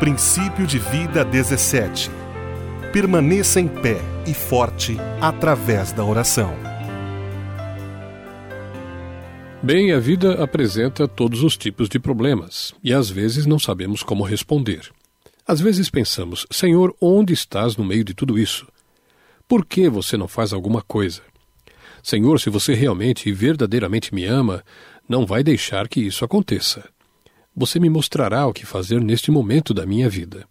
Princípio de vida 17. Permaneça em pé e forte através da oração. Bem, a vida apresenta todos os tipos de problemas e às vezes não sabemos como responder. Às vezes pensamos: Senhor, onde estás no meio de tudo isso? Por que você não faz alguma coisa? Senhor, se você realmente e verdadeiramente me ama, não vai deixar que isso aconteça. Você me mostrará o que fazer neste momento da minha vida.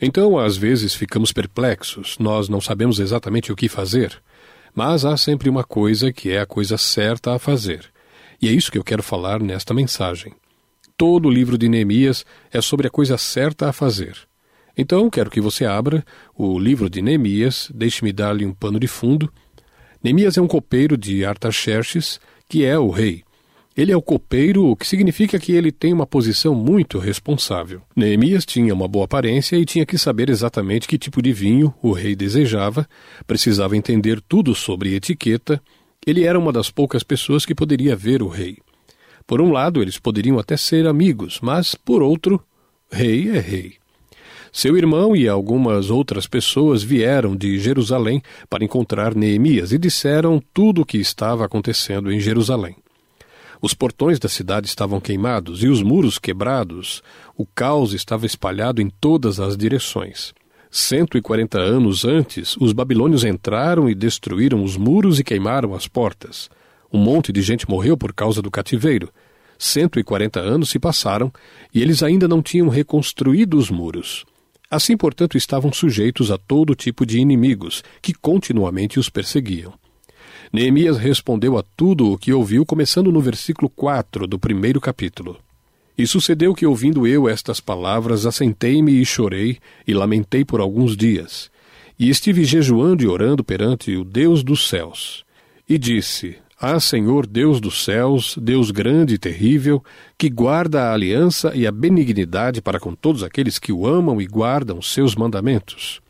Então, às vezes, ficamos perplexos, nós não sabemos exatamente o que fazer, mas há sempre uma coisa que é a coisa certa a fazer. E é isso que eu quero falar nesta mensagem. Todo o livro de Neemias é sobre a coisa certa a fazer. Então, quero que você abra o livro de Neemias, deixe-me dar-lhe um pano de fundo. Neemias é um copeiro de Artaxerxes, que é o rei. Ele é o copeiro, o que significa que ele tem uma posição muito responsável. Neemias tinha uma boa aparência e tinha que saber exatamente que tipo de vinho o rei desejava, precisava entender tudo sobre etiqueta. Ele era uma das poucas pessoas que poderia ver o rei. Por um lado, eles poderiam até ser amigos, mas, por outro, rei é rei. Seu irmão e algumas outras pessoas vieram de Jerusalém para encontrar Neemias e disseram tudo o que estava acontecendo em Jerusalém. Os portões da cidade estavam queimados e os muros quebrados. O caos estava espalhado em todas as direções. 140 anos antes, os babilônios entraram e destruíram os muros e queimaram as portas. Um monte de gente morreu por causa do cativeiro. 140 anos se passaram e eles ainda não tinham reconstruído os muros. Assim, portanto, estavam sujeitos a todo tipo de inimigos que continuamente os perseguiam. Neemias respondeu a tudo o que ouviu, começando no versículo 4 do primeiro capítulo. E sucedeu que, ouvindo eu estas palavras, assentei-me e chorei, e lamentei por alguns dias. E estive jejuando e orando perante o Deus dos céus. E disse: Ah, Senhor Deus dos céus, Deus grande e terrível, que guarda a aliança e a benignidade para com todos aqueles que o amam e guardam seus mandamentos.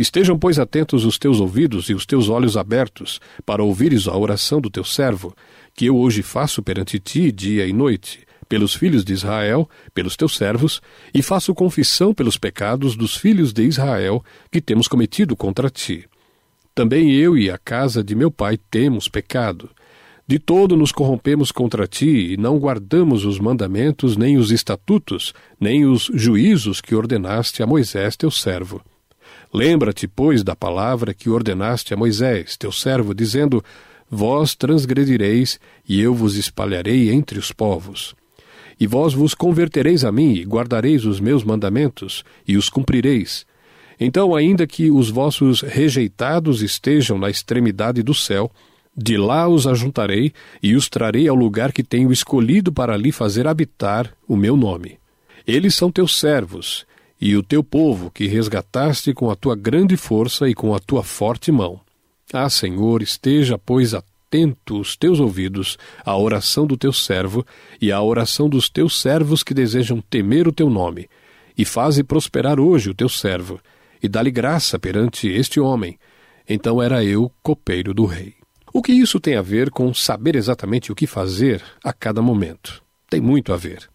Estejam, pois, atentos os teus ouvidos e os teus olhos abertos, para ouvires a oração do teu servo, que eu hoje faço perante ti dia e noite, pelos filhos de Israel, pelos teus servos, e faço confissão pelos pecados dos filhos de Israel que temos cometido contra ti. Também eu e a casa de meu pai temos pecado. De todo nos corrompemos contra ti e não guardamos os mandamentos, nem os estatutos, nem os juízos que ordenaste a Moisés teu servo. Lembra-te, pois, da palavra que ordenaste a Moisés, teu servo, dizendo: Vós transgredireis, e eu vos espalharei entre os povos. E vós vos convertereis a mim, e guardareis os meus mandamentos, e os cumprireis. Então, ainda que os vossos rejeitados estejam na extremidade do céu, de lá os ajuntarei e os trarei ao lugar que tenho escolhido para ali fazer habitar o meu nome. Eles são teus servos, e o teu povo que resgataste com a tua grande força e com a tua forte mão. Ah, Senhor, esteja, pois, atento os teus ouvidos à oração do teu servo e à oração dos teus servos que desejam temer o teu nome, e faze prosperar hoje o teu servo, e dá-lhe graça perante este homem. Então era eu copeiro do rei. O que isso tem a ver com saber exatamente o que fazer a cada momento? Tem muito a ver.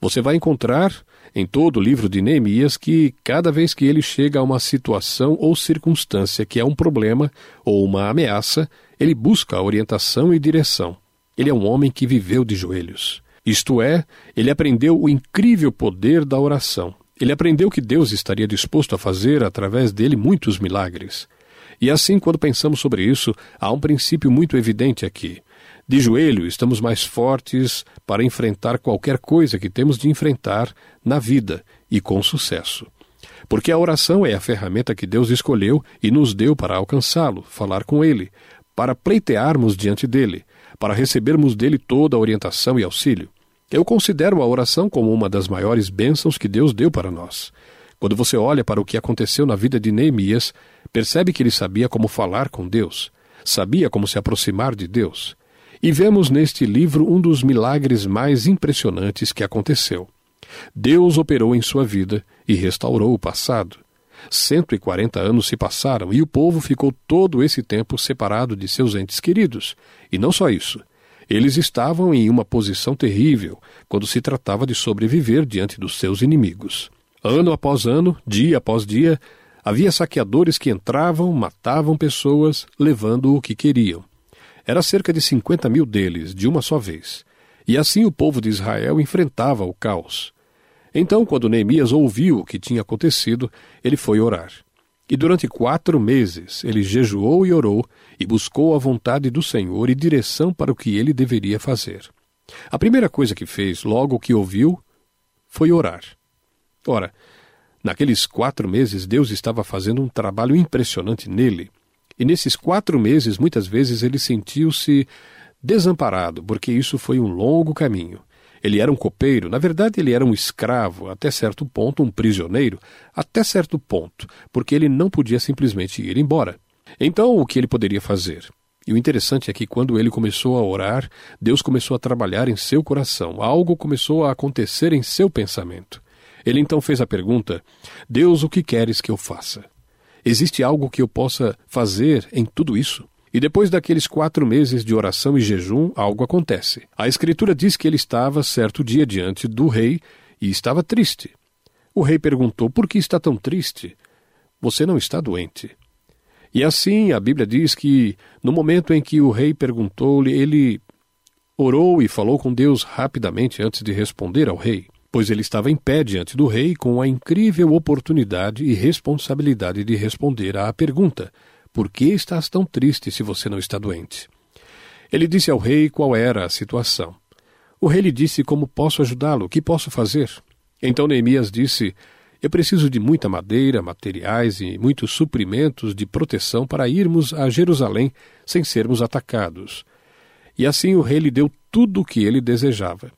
Você vai encontrar em todo o livro de Neemias que, cada vez que ele chega a uma situação ou circunstância que é um problema ou uma ameaça, ele busca a orientação e direção. Ele é um homem que viveu de joelhos. Isto é, ele aprendeu o incrível poder da oração. Ele aprendeu que Deus estaria disposto a fazer através dele muitos milagres. E assim, quando pensamos sobre isso, há um princípio muito evidente aqui. De joelho, estamos mais fortes para enfrentar qualquer coisa que temos de enfrentar na vida e com sucesso. Porque a oração é a ferramenta que Deus escolheu e nos deu para alcançá-lo, falar com Ele, para pleitearmos diante dele, para recebermos dele toda a orientação e auxílio. Eu considero a oração como uma das maiores bênçãos que Deus deu para nós. Quando você olha para o que aconteceu na vida de Neemias, percebe que ele sabia como falar com Deus, sabia como se aproximar de Deus. E vemos neste livro um dos milagres mais impressionantes que aconteceu. Deus operou em sua vida e restaurou o passado. 140 anos se passaram e o povo ficou todo esse tempo separado de seus entes queridos. E não só isso. Eles estavam em uma posição terrível quando se tratava de sobreviver diante dos seus inimigos. Ano após ano, dia após dia, havia saqueadores que entravam, matavam pessoas, levando o que queriam. Era cerca de 50 mil deles, de uma só vez. E assim o povo de Israel enfrentava o caos. Então, quando Neemias ouviu o que tinha acontecido, ele foi orar. E durante quatro meses ele jejuou e orou e buscou a vontade do Senhor e direção para o que ele deveria fazer. A primeira coisa que fez, logo que ouviu, foi orar. Ora, naqueles quatro meses Deus estava fazendo um trabalho impressionante nele. E nesses quatro meses, muitas vezes, ele sentiu-se desamparado, porque isso foi um longo caminho. Ele era um copeiro, na verdade, ele era um escravo, até certo ponto, um prisioneiro, até certo ponto, porque ele não podia simplesmente ir embora. Então, o que ele poderia fazer? E o interessante é que quando ele começou a orar, Deus começou a trabalhar em seu coração, algo começou a acontecer em seu pensamento. Ele então fez a pergunta: Deus, o que queres que eu faça? Existe algo que eu possa fazer em tudo isso? E depois daqueles quatro meses de oração e jejum, algo acontece. A Escritura diz que ele estava certo dia diante do rei e estava triste. O rei perguntou: Por que está tão triste? Você não está doente. E assim a Bíblia diz que, no momento em que o rei perguntou-lhe, ele orou e falou com Deus rapidamente antes de responder ao rei, pois ele estava em pé diante do rei com a incrível oportunidade e responsabilidade de responder à pergunta: por que estás tão triste se você não está doente? Ele disse ao rei qual era a situação. O rei lhe disse como posso ajudá-lo, o que posso fazer. Então Neemias disse: Eu preciso de muita madeira, materiais e muitos suprimentos de proteção para irmos a Jerusalém sem sermos atacados. E assim o rei lhe deu tudo o que ele desejava.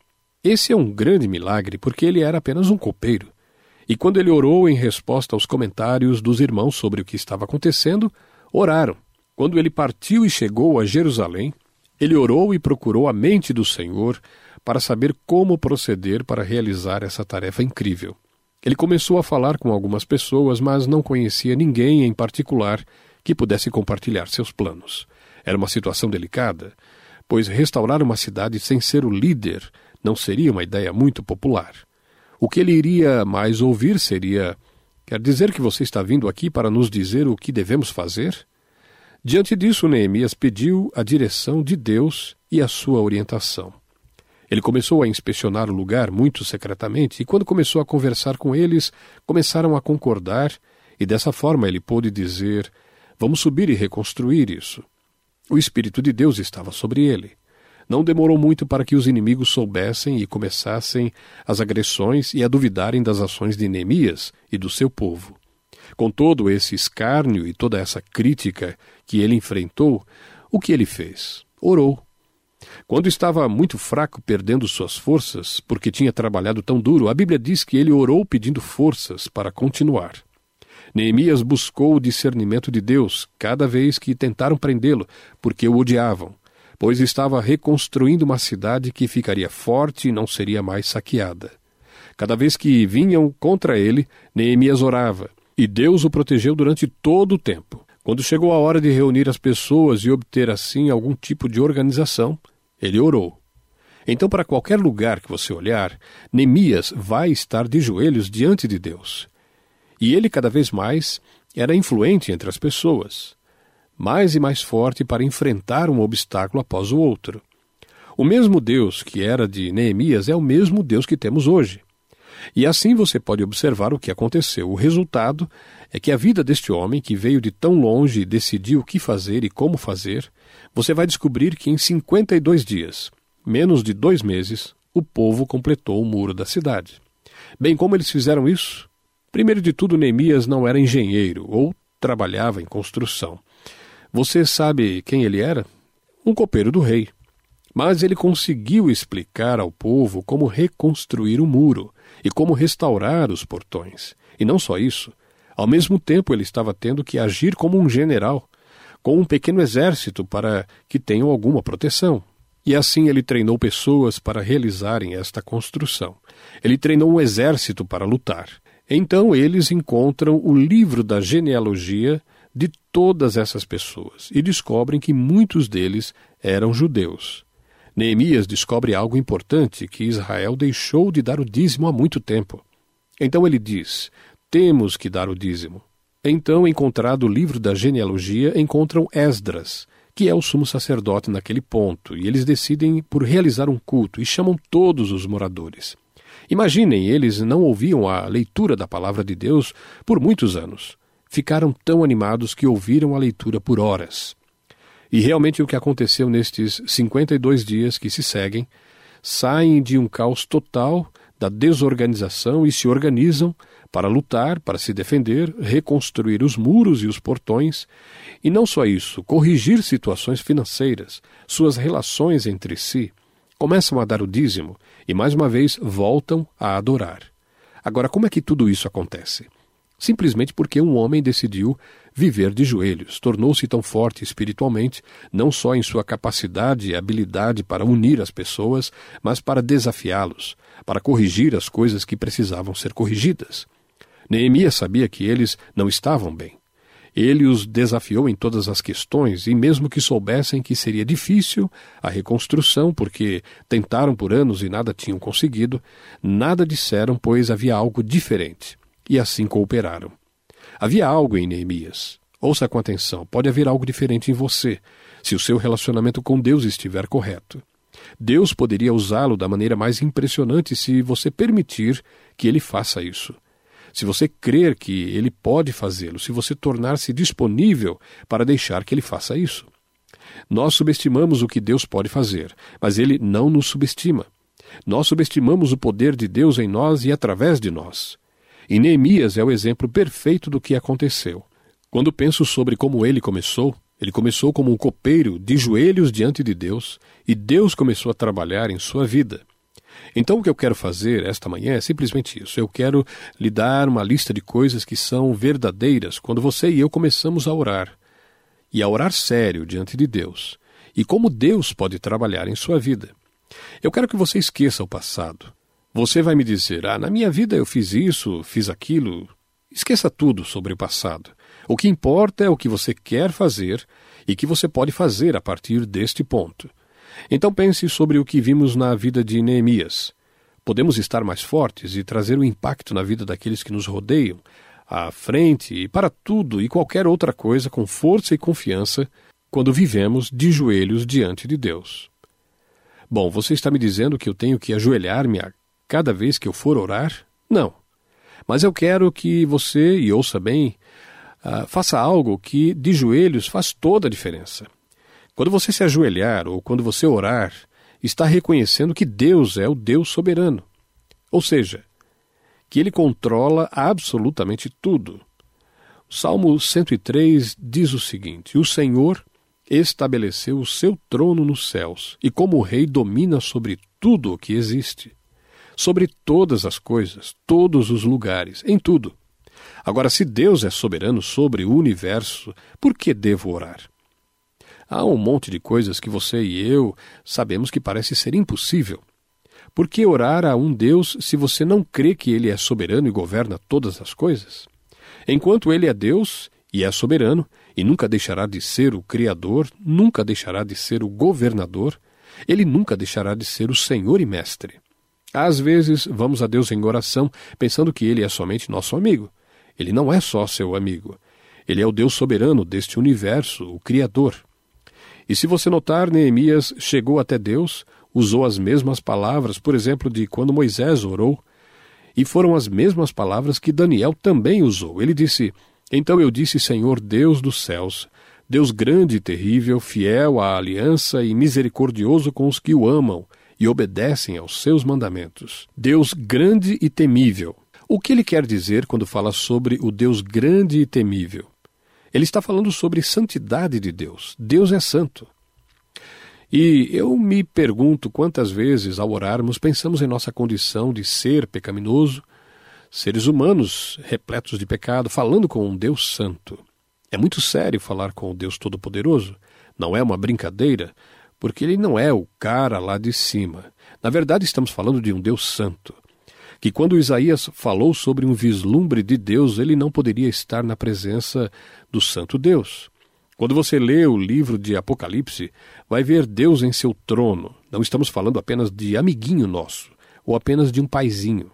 Esse é um grande milagre, porque ele era apenas um copeiro. E quando ele orou em resposta aos comentários dos irmãos sobre o que estava acontecendo, oraram. Quando ele partiu e chegou a Jerusalém, ele orou e procurou a mente do Senhor para saber como proceder para realizar essa tarefa incrível. Ele começou a falar com algumas pessoas, mas não conhecia ninguém em particular que pudesse compartilhar seus planos. Era uma situação delicada, pois restaurar uma cidade sem ser o líder não seria uma ideia muito popular. O que ele iria mais ouvir seria Quer dizer que você está vindo aqui para nos dizer o que devemos fazer? Diante disso, Neemias pediu a direção de Deus e a sua orientação. Ele começou a inspecionar o lugar muito secretamente, e quando começou a conversar com eles, começaram a concordar, e dessa forma ele pôde dizer: Vamos subir e reconstruir isso. O Espírito de Deus estava sobre ele. Não demorou muito para que os inimigos soubessem e começassem as agressões e a duvidarem das ações de Neemias e do seu povo. Com todo esse escárnio e toda essa crítica que ele enfrentou, o que ele fez? Orou. Quando estava muito fraco, perdendo suas forças, porque tinha trabalhado tão duro, a Bíblia diz que ele orou pedindo forças para continuar. Neemias buscou o discernimento de Deus cada vez que tentaram prendê-lo, porque o odiavam pois estava reconstruindo uma cidade que ficaria forte e não seria mais saqueada. Cada vez que vinham contra ele, Neemias orava, e Deus o protegeu durante todo o tempo. Quando chegou a hora de reunir as pessoas e obter assim algum tipo de organização, ele orou. Então, para qualquer lugar que você olhar, Neemias vai estar de joelhos diante de Deus. E ele, cada vez mais, era influente entre as pessoas mais e mais forte para enfrentar um obstáculo após o outro. O mesmo Deus que era de Neemias é o mesmo Deus que temos hoje. E assim você pode observar o que aconteceu. O resultado é que a vida deste homem, que veio de tão longe e decidiu o que fazer e como fazer, você vai descobrir que em 52 dias, menos de dois meses, o povo completou o muro da cidade. Bem, como eles fizeram isso? Primeiro de tudo, Neemias não era engenheiro ou trabalhava em construção. Você sabe quem ele era? Um copeiro do rei. Mas ele conseguiu explicar ao povo como reconstruir o muro e como restaurar os portões. E não só isso. Ao mesmo tempo, ele estava tendo que agir como um general, com um pequeno exército para que tenham alguma proteção. E assim ele treinou pessoas para realizarem esta construção. Ele treinou um exército para lutar. Então eles encontram o livro da genealogia de todas essas pessoas e descobrem que muitos deles eram judeus. Neemias descobre algo importante que Israel deixou de dar o dízimo há muito tempo. Então ele diz: temos que dar o dízimo. Então, encontrado o livro da genealogia, encontram Esdras, que é o sumo sacerdote naquele ponto, e eles decidem por realizar um culto e chamam todos os moradores. Imaginem, eles não ouviam a leitura da palavra de Deus por muitos anos. Ficaram tão animados que ouviram a leitura por horas. E realmente o que aconteceu nestes 52 dias que se seguem, saem de um caos total da desorganização e se organizam para lutar, para se defender, reconstruir os muros e os portões, e não só isso, corrigir situações financeiras, suas relações entre si, começam a dar o dízimo e mais uma vez voltam a adorar. Agora, como é que tudo isso acontece? Simplesmente porque um homem decidiu viver de joelhos, tornou-se tão forte espiritualmente, não só em sua capacidade e habilidade para unir as pessoas, mas para desafiá-los, para corrigir as coisas que precisavam ser corrigidas. Neemias sabia que eles não estavam bem. Ele os desafiou em todas as questões, e mesmo que soubessem que seria difícil a reconstrução, porque tentaram por anos e nada tinham conseguido, nada disseram, pois havia algo diferente. E assim cooperaram. Havia algo em Neemias. Ouça com atenção: pode haver algo diferente em você, se o seu relacionamento com Deus estiver correto. Deus poderia usá-lo da maneira mais impressionante se você permitir que ele faça isso se você crer que ele pode fazê-lo, se você tornar-se disponível para deixar que ele faça isso. Nós subestimamos o que Deus pode fazer, mas ele não nos subestima. Nós subestimamos o poder de Deus em nós e através de nós. E Neemias é o exemplo perfeito do que aconteceu. Quando penso sobre como ele começou, ele começou como um copeiro de joelhos diante de Deus, e Deus começou a trabalhar em sua vida. Então, o que eu quero fazer esta manhã é simplesmente isso. Eu quero lhe dar uma lista de coisas que são verdadeiras quando você e eu começamos a orar. E a orar sério diante de Deus. E como Deus pode trabalhar em sua vida. Eu quero que você esqueça o passado. Você vai me dizer: ah, na minha vida eu fiz isso, fiz aquilo. Esqueça tudo sobre o passado. O que importa é o que você quer fazer e que você pode fazer a partir deste ponto. Então pense sobre o que vimos na vida de Neemias. Podemos estar mais fortes e trazer um impacto na vida daqueles que nos rodeiam, à frente e para tudo e qualquer outra coisa com força e confiança quando vivemos de joelhos diante de Deus. Bom, você está me dizendo que eu tenho que ajoelhar-me a cada vez que eu for orar? Não. Mas eu quero que você, e ouça bem, uh, faça algo que de joelhos faz toda a diferença. Quando você se ajoelhar ou quando você orar, está reconhecendo que Deus é o Deus soberano. Ou seja, que ele controla absolutamente tudo. O Salmo 103 diz o seguinte: O Senhor estabeleceu o seu trono nos céus e, como rei, domina sobre tudo o que existe, sobre todas as coisas, todos os lugares, em tudo. Agora, se Deus é soberano sobre o universo, por que devo orar? Há um monte de coisas que você e eu sabemos que parece ser impossível. Por que orar a um Deus se você não crê que ele é soberano e governa todas as coisas? Enquanto ele é Deus e é soberano, e nunca deixará de ser o Criador, nunca deixará de ser o governador, ele nunca deixará de ser o Senhor e Mestre. Às vezes vamos a Deus em oração pensando que ele é somente nosso amigo. Ele não é só seu amigo. Ele é o Deus soberano deste universo, o Criador. E se você notar, Neemias chegou até Deus, usou as mesmas palavras, por exemplo, de quando Moisés orou, e foram as mesmas palavras que Daniel também usou. Ele disse: Então eu disse, Senhor Deus dos céus, Deus grande e terrível, fiel à aliança e misericordioso com os que o amam e obedecem aos seus mandamentos. Deus grande e temível. O que ele quer dizer quando fala sobre o Deus grande e temível? Ele está falando sobre santidade de Deus. Deus é santo. E eu me pergunto quantas vezes, ao orarmos, pensamos em nossa condição de ser pecaminoso, seres humanos repletos de pecado, falando com um Deus santo. É muito sério falar com o Deus Todo-Poderoso. Não é uma brincadeira, porque ele não é o cara lá de cima. Na verdade, estamos falando de um Deus santo que quando Isaías falou sobre um vislumbre de Deus, ele não poderia estar na presença do Santo Deus. Quando você lê o livro de Apocalipse, vai ver Deus em seu trono. Não estamos falando apenas de amiguinho nosso, ou apenas de um paizinho.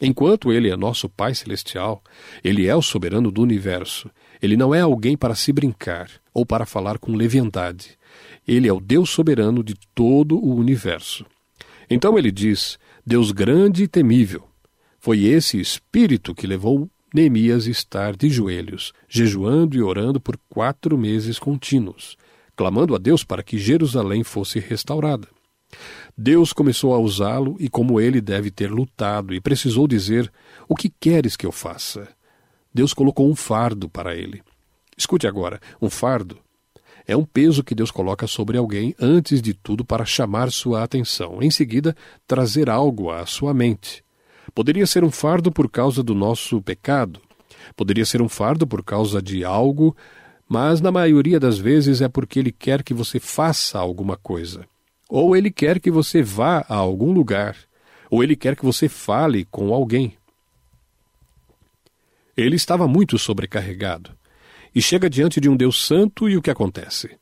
Enquanto ele é nosso Pai Celestial, ele é o soberano do universo. Ele não é alguém para se brincar ou para falar com leviandade. Ele é o Deus soberano de todo o universo. Então ele diz: Deus grande e temível. Foi esse espírito que levou Neemias a estar de joelhos, jejuando e orando por quatro meses contínuos, clamando a Deus para que Jerusalém fosse restaurada. Deus começou a usá-lo e como ele deve ter lutado e precisou dizer: O que queres que eu faça? Deus colocou um fardo para ele. Escute agora: um fardo é um peso que Deus coloca sobre alguém antes de tudo para chamar sua atenção, em seguida, trazer algo à sua mente. Poderia ser um fardo por causa do nosso pecado, poderia ser um fardo por causa de algo, mas na maioria das vezes é porque Ele quer que você faça alguma coisa. Ou ele quer que você vá a algum lugar, ou ele quer que você fale com alguém. Ele estava muito sobrecarregado e chega diante de um Deus santo e o que acontece?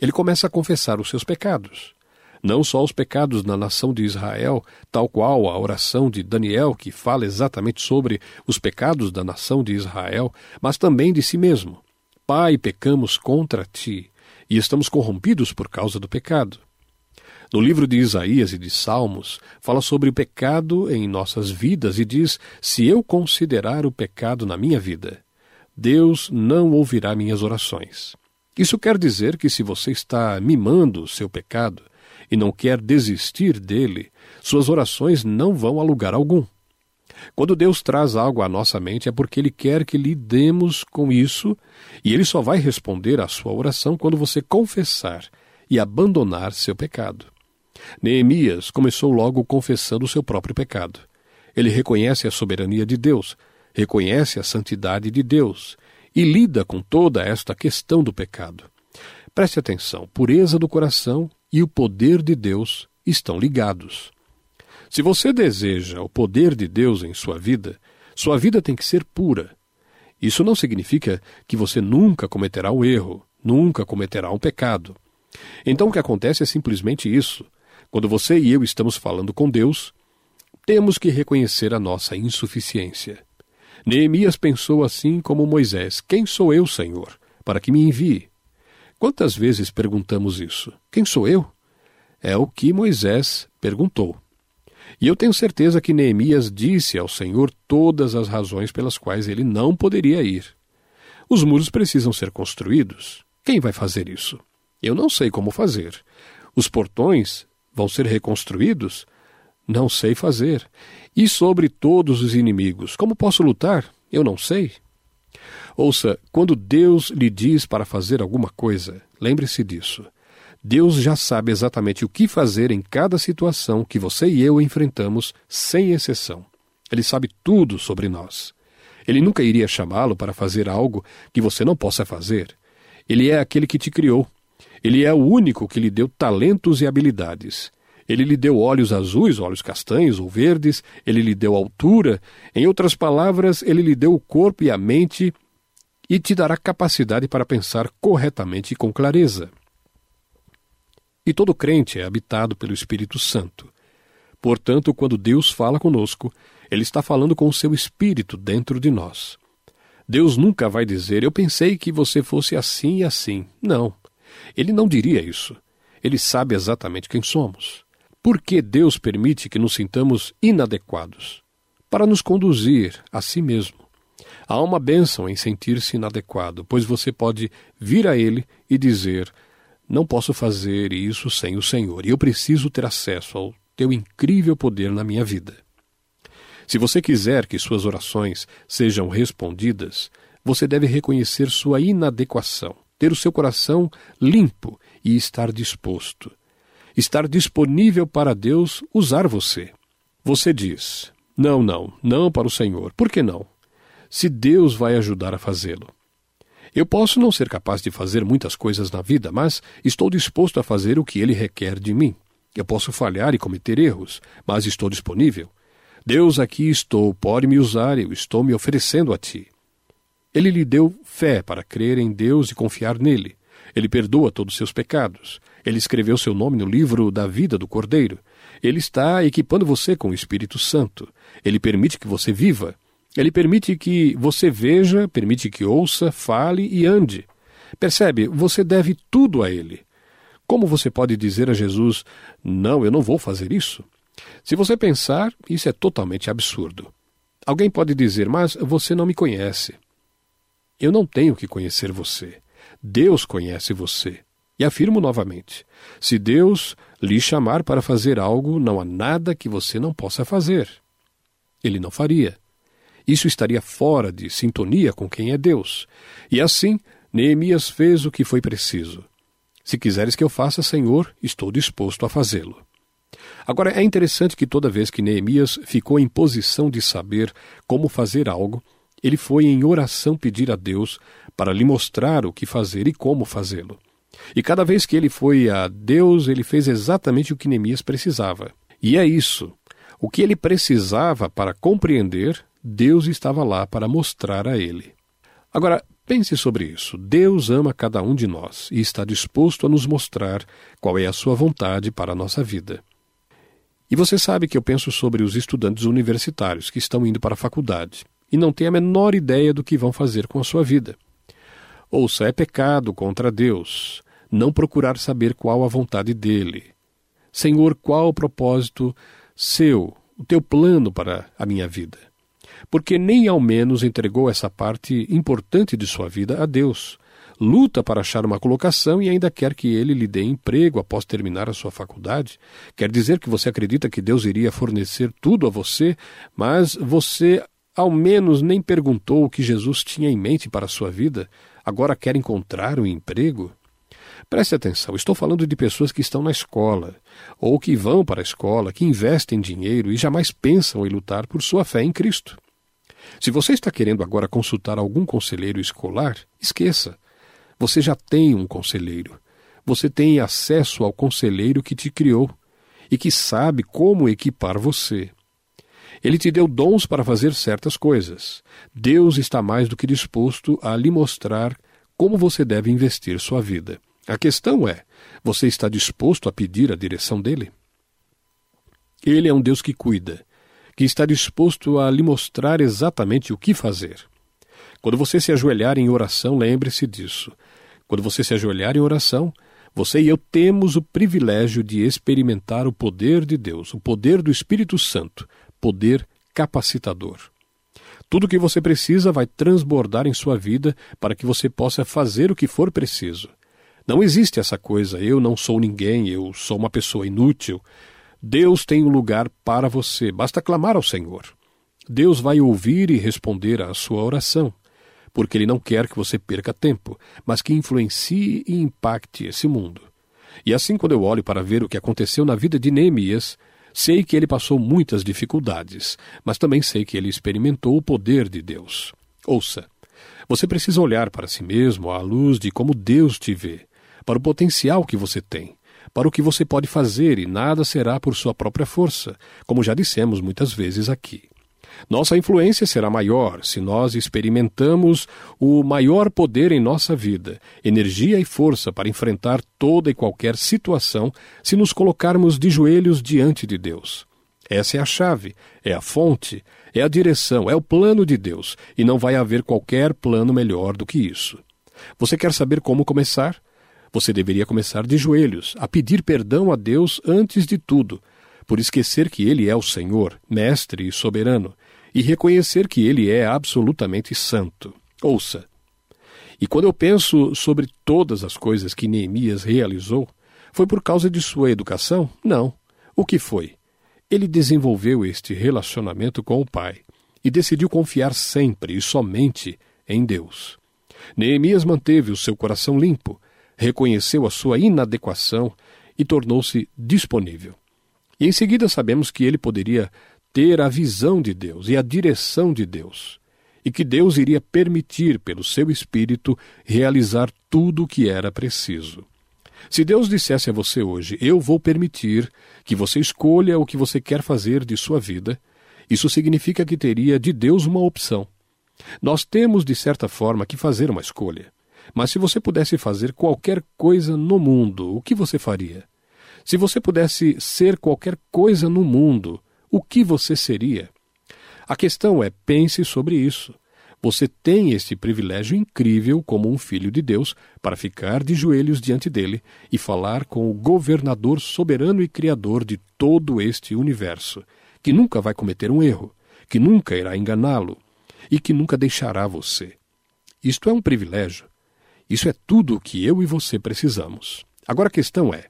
Ele começa a confessar os seus pecados. Não só os pecados na nação de Israel, tal qual a oração de Daniel, que fala exatamente sobre os pecados da nação de Israel, mas também de si mesmo. Pai, pecamos contra ti e estamos corrompidos por causa do pecado. No livro de Isaías e de Salmos, fala sobre o pecado em nossas vidas e diz: Se eu considerar o pecado na minha vida, Deus não ouvirá minhas orações. Isso quer dizer que se você está mimando seu pecado e não quer desistir dele, suas orações não vão a lugar algum. Quando Deus traz algo à nossa mente é porque Ele quer que lidemos com isso e Ele só vai responder à sua oração quando você confessar e abandonar seu pecado. Neemias começou logo confessando o seu próprio pecado. Ele reconhece a soberania de Deus, reconhece a santidade de Deus e lida com toda esta questão do pecado. Preste atenção: pureza do coração e o poder de Deus estão ligados. Se você deseja o poder de Deus em sua vida, sua vida tem que ser pura. Isso não significa que você nunca cometerá um erro, nunca cometerá um pecado. Então o que acontece é simplesmente isso. Quando você e eu estamos falando com Deus, temos que reconhecer a nossa insuficiência. Neemias pensou assim como Moisés: Quem sou eu, Senhor, para que me envie? Quantas vezes perguntamos isso? Quem sou eu? É o que Moisés perguntou. E eu tenho certeza que Neemias disse ao Senhor todas as razões pelas quais ele não poderia ir. Os muros precisam ser construídos. Quem vai fazer isso? Eu não sei como fazer. Os portões vão ser reconstruídos? Não sei fazer. E sobre todos os inimigos, como posso lutar? Eu não sei. Ouça, quando Deus lhe diz para fazer alguma coisa, lembre-se disso. Deus já sabe exatamente o que fazer em cada situação que você e eu enfrentamos, sem exceção. Ele sabe tudo sobre nós. Ele nunca iria chamá-lo para fazer algo que você não possa fazer. Ele é aquele que te criou. Ele é o único que lhe deu talentos e habilidades. Ele lhe deu olhos azuis, olhos castanhos ou verdes, ele lhe deu altura. Em outras palavras, ele lhe deu o corpo e a mente e te dará capacidade para pensar corretamente e com clareza. E todo crente é habitado pelo Espírito Santo. Portanto, quando Deus fala conosco, ele está falando com o seu espírito dentro de nós. Deus nunca vai dizer: Eu pensei que você fosse assim e assim. Não. Ele não diria isso. Ele sabe exatamente quem somos. Por que Deus permite que nos sintamos inadequados? Para nos conduzir a si mesmo. Há uma bênção em sentir-se inadequado, pois você pode vir a Ele e dizer: Não posso fazer isso sem o Senhor, e eu preciso ter acesso ao teu incrível poder na minha vida. Se você quiser que suas orações sejam respondidas, você deve reconhecer sua inadequação ter o seu coração limpo e estar disposto. Estar disponível para Deus usar você. Você diz: Não, não, não para o Senhor. Por que não? Se Deus vai ajudar a fazê-lo. Eu posso não ser capaz de fazer muitas coisas na vida, mas estou disposto a fazer o que Ele requer de mim. Eu posso falhar e cometer erros, mas estou disponível. Deus, aqui estou, pode me usar, eu estou me oferecendo a Ti. Ele lhe deu fé para crer em Deus e confiar nele. Ele perdoa todos os seus pecados. Ele escreveu seu nome no livro da vida do Cordeiro. Ele está equipando você com o Espírito Santo. Ele permite que você viva. Ele permite que você veja, permite que ouça, fale e ande. Percebe? Você deve tudo a Ele. Como você pode dizer a Jesus: Não, eu não vou fazer isso? Se você pensar, isso é totalmente absurdo. Alguém pode dizer: Mas você não me conhece. Eu não tenho que conhecer você. Deus conhece você. E afirmo novamente: se Deus lhe chamar para fazer algo, não há nada que você não possa fazer. Ele não faria. Isso estaria fora de sintonia com quem é Deus. E assim, Neemias fez o que foi preciso. Se quiseres que eu faça, Senhor, estou disposto a fazê-lo. Agora, é interessante que toda vez que Neemias ficou em posição de saber como fazer algo, ele foi em oração pedir a Deus para lhe mostrar o que fazer e como fazê-lo. E cada vez que ele foi a Deus, ele fez exatamente o que Neemias precisava. E é isso. O que ele precisava para compreender, Deus estava lá para mostrar a ele. Agora, pense sobre isso. Deus ama cada um de nós e está disposto a nos mostrar qual é a sua vontade para a nossa vida. E você sabe que eu penso sobre os estudantes universitários que estão indo para a faculdade e não têm a menor ideia do que vão fazer com a sua vida. Ouça, é pecado contra Deus não procurar saber qual a vontade dele. Senhor, qual o propósito seu, o teu plano para a minha vida? Porque nem ao menos entregou essa parte importante de sua vida a Deus. Luta para achar uma colocação e ainda quer que ele lhe dê emprego após terminar a sua faculdade. Quer dizer que você acredita que Deus iria fornecer tudo a você, mas você ao menos nem perguntou o que Jesus tinha em mente para a sua vida? agora quer encontrar um emprego? Preste atenção, estou falando de pessoas que estão na escola, ou que vão para a escola, que investem dinheiro e jamais pensam em lutar por sua fé em Cristo. Se você está querendo agora consultar algum conselheiro escolar, esqueça. Você já tem um conselheiro. Você tem acesso ao conselheiro que te criou e que sabe como equipar você. Ele te deu dons para fazer certas coisas. Deus está mais do que disposto a lhe mostrar como você deve investir sua vida. A questão é: você está disposto a pedir a direção dele? Ele é um Deus que cuida, que está disposto a lhe mostrar exatamente o que fazer. Quando você se ajoelhar em oração, lembre-se disso. Quando você se ajoelhar em oração, você e eu temos o privilégio de experimentar o poder de Deus, o poder do Espírito Santo, poder capacitador. Tudo o que você precisa vai transbordar em sua vida para que você possa fazer o que for preciso. Não existe essa coisa, eu não sou ninguém, eu sou uma pessoa inútil. Deus tem um lugar para você, basta clamar ao Senhor. Deus vai ouvir e responder à sua oração, porque Ele não quer que você perca tempo, mas que influencie e impacte esse mundo. E assim, quando eu olho para ver o que aconteceu na vida de Neemias, Sei que ele passou muitas dificuldades, mas também sei que ele experimentou o poder de Deus. Ouça, você precisa olhar para si mesmo à luz de como Deus te vê, para o potencial que você tem, para o que você pode fazer e nada será por sua própria força, como já dissemos muitas vezes aqui. Nossa influência será maior se nós experimentamos o maior poder em nossa vida, energia e força para enfrentar toda e qualquer situação se nos colocarmos de joelhos diante de Deus. Essa é a chave, é a fonte, é a direção, é o plano de Deus, e não vai haver qualquer plano melhor do que isso. Você quer saber como começar? Você deveria começar de joelhos, a pedir perdão a Deus antes de tudo, por esquecer que Ele é o Senhor, Mestre e Soberano, e reconhecer que ele é absolutamente santo. Ouça. E quando eu penso sobre todas as coisas que Neemias realizou, foi por causa de sua educação? Não. O que foi? Ele desenvolveu este relacionamento com o Pai e decidiu confiar sempre e somente em Deus. Neemias manteve o seu coração limpo, reconheceu a sua inadequação e tornou-se disponível. E em seguida sabemos que ele poderia ter a visão de Deus e a direção de Deus, e que Deus iria permitir, pelo seu Espírito, realizar tudo o que era preciso. Se Deus dissesse a você hoje, eu vou permitir que você escolha o que você quer fazer de sua vida, isso significa que teria de Deus uma opção. Nós temos, de certa forma, que fazer uma escolha. Mas se você pudesse fazer qualquer coisa no mundo, o que você faria? Se você pudesse ser qualquer coisa no mundo, o que você seria? A questão é: pense sobre isso. Você tem este privilégio incrível como um filho de Deus para ficar de joelhos diante dele e falar com o governador soberano e criador de todo este universo, que nunca vai cometer um erro, que nunca irá enganá-lo e que nunca deixará você. Isto é um privilégio. Isso é tudo o que eu e você precisamos. Agora a questão é: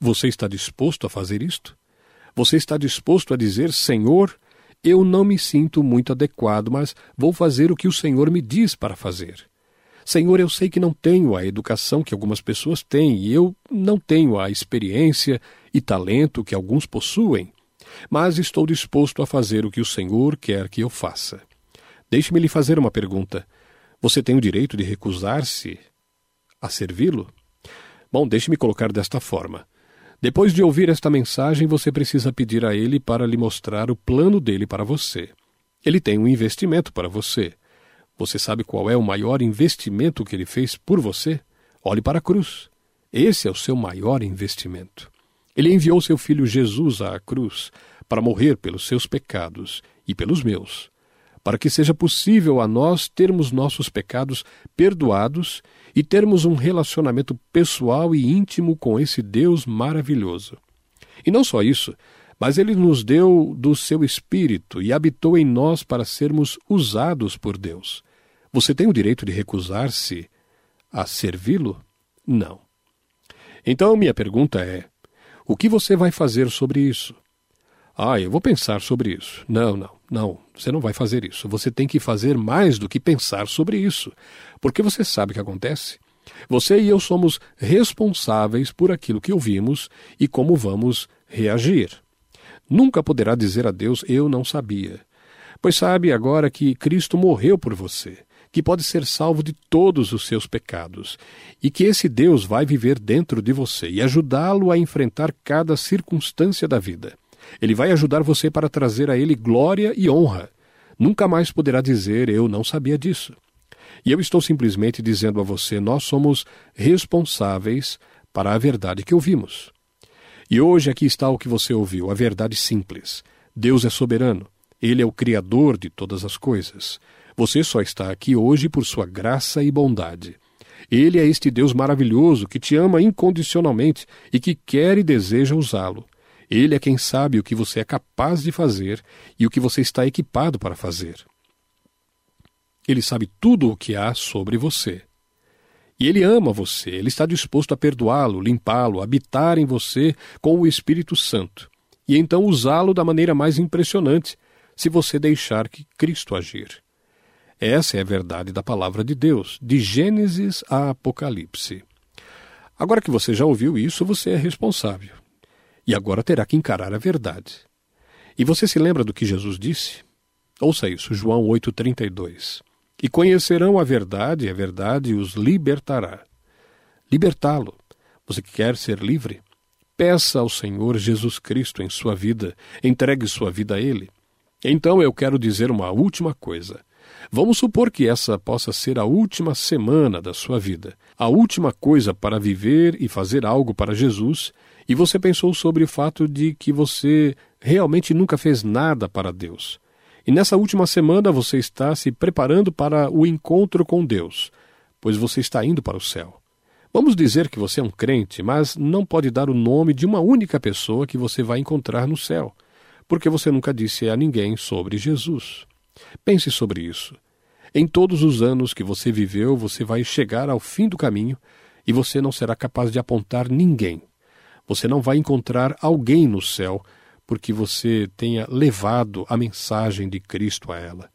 você está disposto a fazer isto? Você está disposto a dizer, Senhor, eu não me sinto muito adequado, mas vou fazer o que o Senhor me diz para fazer. Senhor, eu sei que não tenho a educação que algumas pessoas têm e eu não tenho a experiência e talento que alguns possuem, mas estou disposto a fazer o que o Senhor quer que eu faça. Deixe-me lhe fazer uma pergunta. Você tem o direito de recusar-se a servi-lo? Bom, deixe-me colocar desta forma. Depois de ouvir esta mensagem, você precisa pedir a ele para lhe mostrar o plano dele para você. Ele tem um investimento para você. Você sabe qual é o maior investimento que ele fez por você? Olhe para a cruz. Esse é o seu maior investimento. Ele enviou seu filho Jesus à cruz para morrer pelos seus pecados e pelos meus para que seja possível a nós termos nossos pecados perdoados e termos um relacionamento pessoal e íntimo com esse Deus maravilhoso. E não só isso, mas ele nos deu do seu espírito e habitou em nós para sermos usados por Deus. Você tem o direito de recusar-se a servi-lo? Não. Então, minha pergunta é: o que você vai fazer sobre isso? Ah, eu vou pensar sobre isso. Não, não, não. Você não vai fazer isso. Você tem que fazer mais do que pensar sobre isso. Porque você sabe o que acontece? Você e eu somos responsáveis por aquilo que ouvimos e como vamos reagir. Nunca poderá dizer a Deus: Eu não sabia. Pois sabe agora que Cristo morreu por você, que pode ser salvo de todos os seus pecados, e que esse Deus vai viver dentro de você e ajudá-lo a enfrentar cada circunstância da vida. Ele vai ajudar você para trazer a Ele glória e honra. Nunca mais poderá dizer eu não sabia disso. E eu estou simplesmente dizendo a você: nós somos responsáveis para a verdade que ouvimos. E hoje aqui está o que você ouviu, a verdade simples. Deus é soberano. Ele é o Criador de todas as coisas. Você só está aqui hoje por sua graça e bondade. Ele é este Deus maravilhoso que te ama incondicionalmente e que quer e deseja usá-lo. Ele é quem sabe o que você é capaz de fazer e o que você está equipado para fazer. Ele sabe tudo o que há sobre você. E ele ama você, ele está disposto a perdoá-lo, limpá-lo, habitar em você com o Espírito Santo, e então usá-lo da maneira mais impressionante, se você deixar que Cristo agir. Essa é a verdade da palavra de Deus, de Gênesis a Apocalipse. Agora que você já ouviu isso, você é responsável e agora terá que encarar a verdade. E você se lembra do que Jesus disse? Ouça isso, João 8,32. E conhecerão a verdade, e a verdade os libertará. Libertá-lo. Você quer ser livre? Peça ao Senhor Jesus Cristo em sua vida, entregue sua vida a Ele. Então eu quero dizer uma última coisa. Vamos supor que essa possa ser a última semana da sua vida, a última coisa para viver e fazer algo para Jesus e você pensou sobre o fato de que você realmente nunca fez nada para Deus. E nessa última semana você está se preparando para o encontro com Deus, pois você está indo para o céu. Vamos dizer que você é um crente, mas não pode dar o nome de uma única pessoa que você vai encontrar no céu, porque você nunca disse a ninguém sobre Jesus. Pense sobre isso. Em todos os anos que você viveu, você vai chegar ao fim do caminho e você não será capaz de apontar ninguém você não vai encontrar alguém no céu porque você tenha levado a mensagem de Cristo a ela.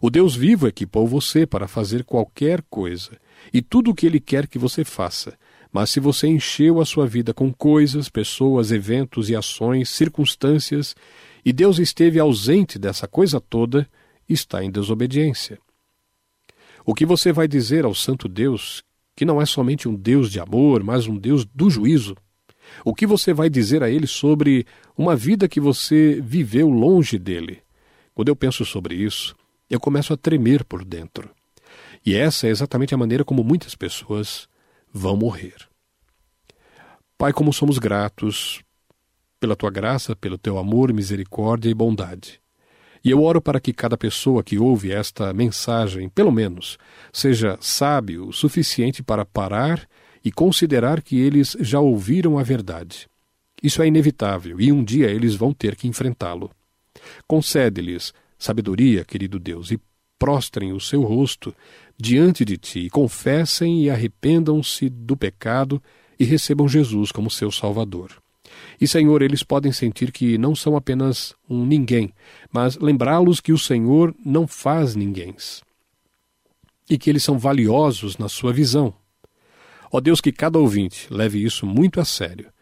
O Deus vivo equipou você para fazer qualquer coisa e tudo o que Ele quer que você faça. Mas se você encheu a sua vida com coisas, pessoas, eventos e ações, circunstâncias, e Deus esteve ausente dessa coisa toda, está em desobediência. O que você vai dizer ao Santo Deus, que não é somente um Deus de amor, mas um Deus do juízo? O que você vai dizer a ele sobre uma vida que você viveu longe dele? Quando eu penso sobre isso, eu começo a tremer por dentro. E essa é exatamente a maneira como muitas pessoas vão morrer. Pai, como somos gratos pela tua graça, pelo teu amor, misericórdia e bondade. E eu oro para que cada pessoa que ouve esta mensagem, pelo menos, seja sábio o suficiente para parar e considerar que eles já ouviram a verdade. Isso é inevitável e um dia eles vão ter que enfrentá-lo. Concede-lhes sabedoria, querido Deus, e prostrem o seu rosto diante de ti, e confessem e arrependam-se do pecado e recebam Jesus como seu Salvador. E, Senhor, eles podem sentir que não são apenas um ninguém, mas lembrá-los que o Senhor não faz ninguéms e que eles são valiosos na sua visão. Ó Deus, que cada ouvinte leve isso muito a sério.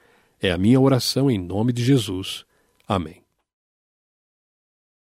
É a minha oração em nome de Jesus. Amém.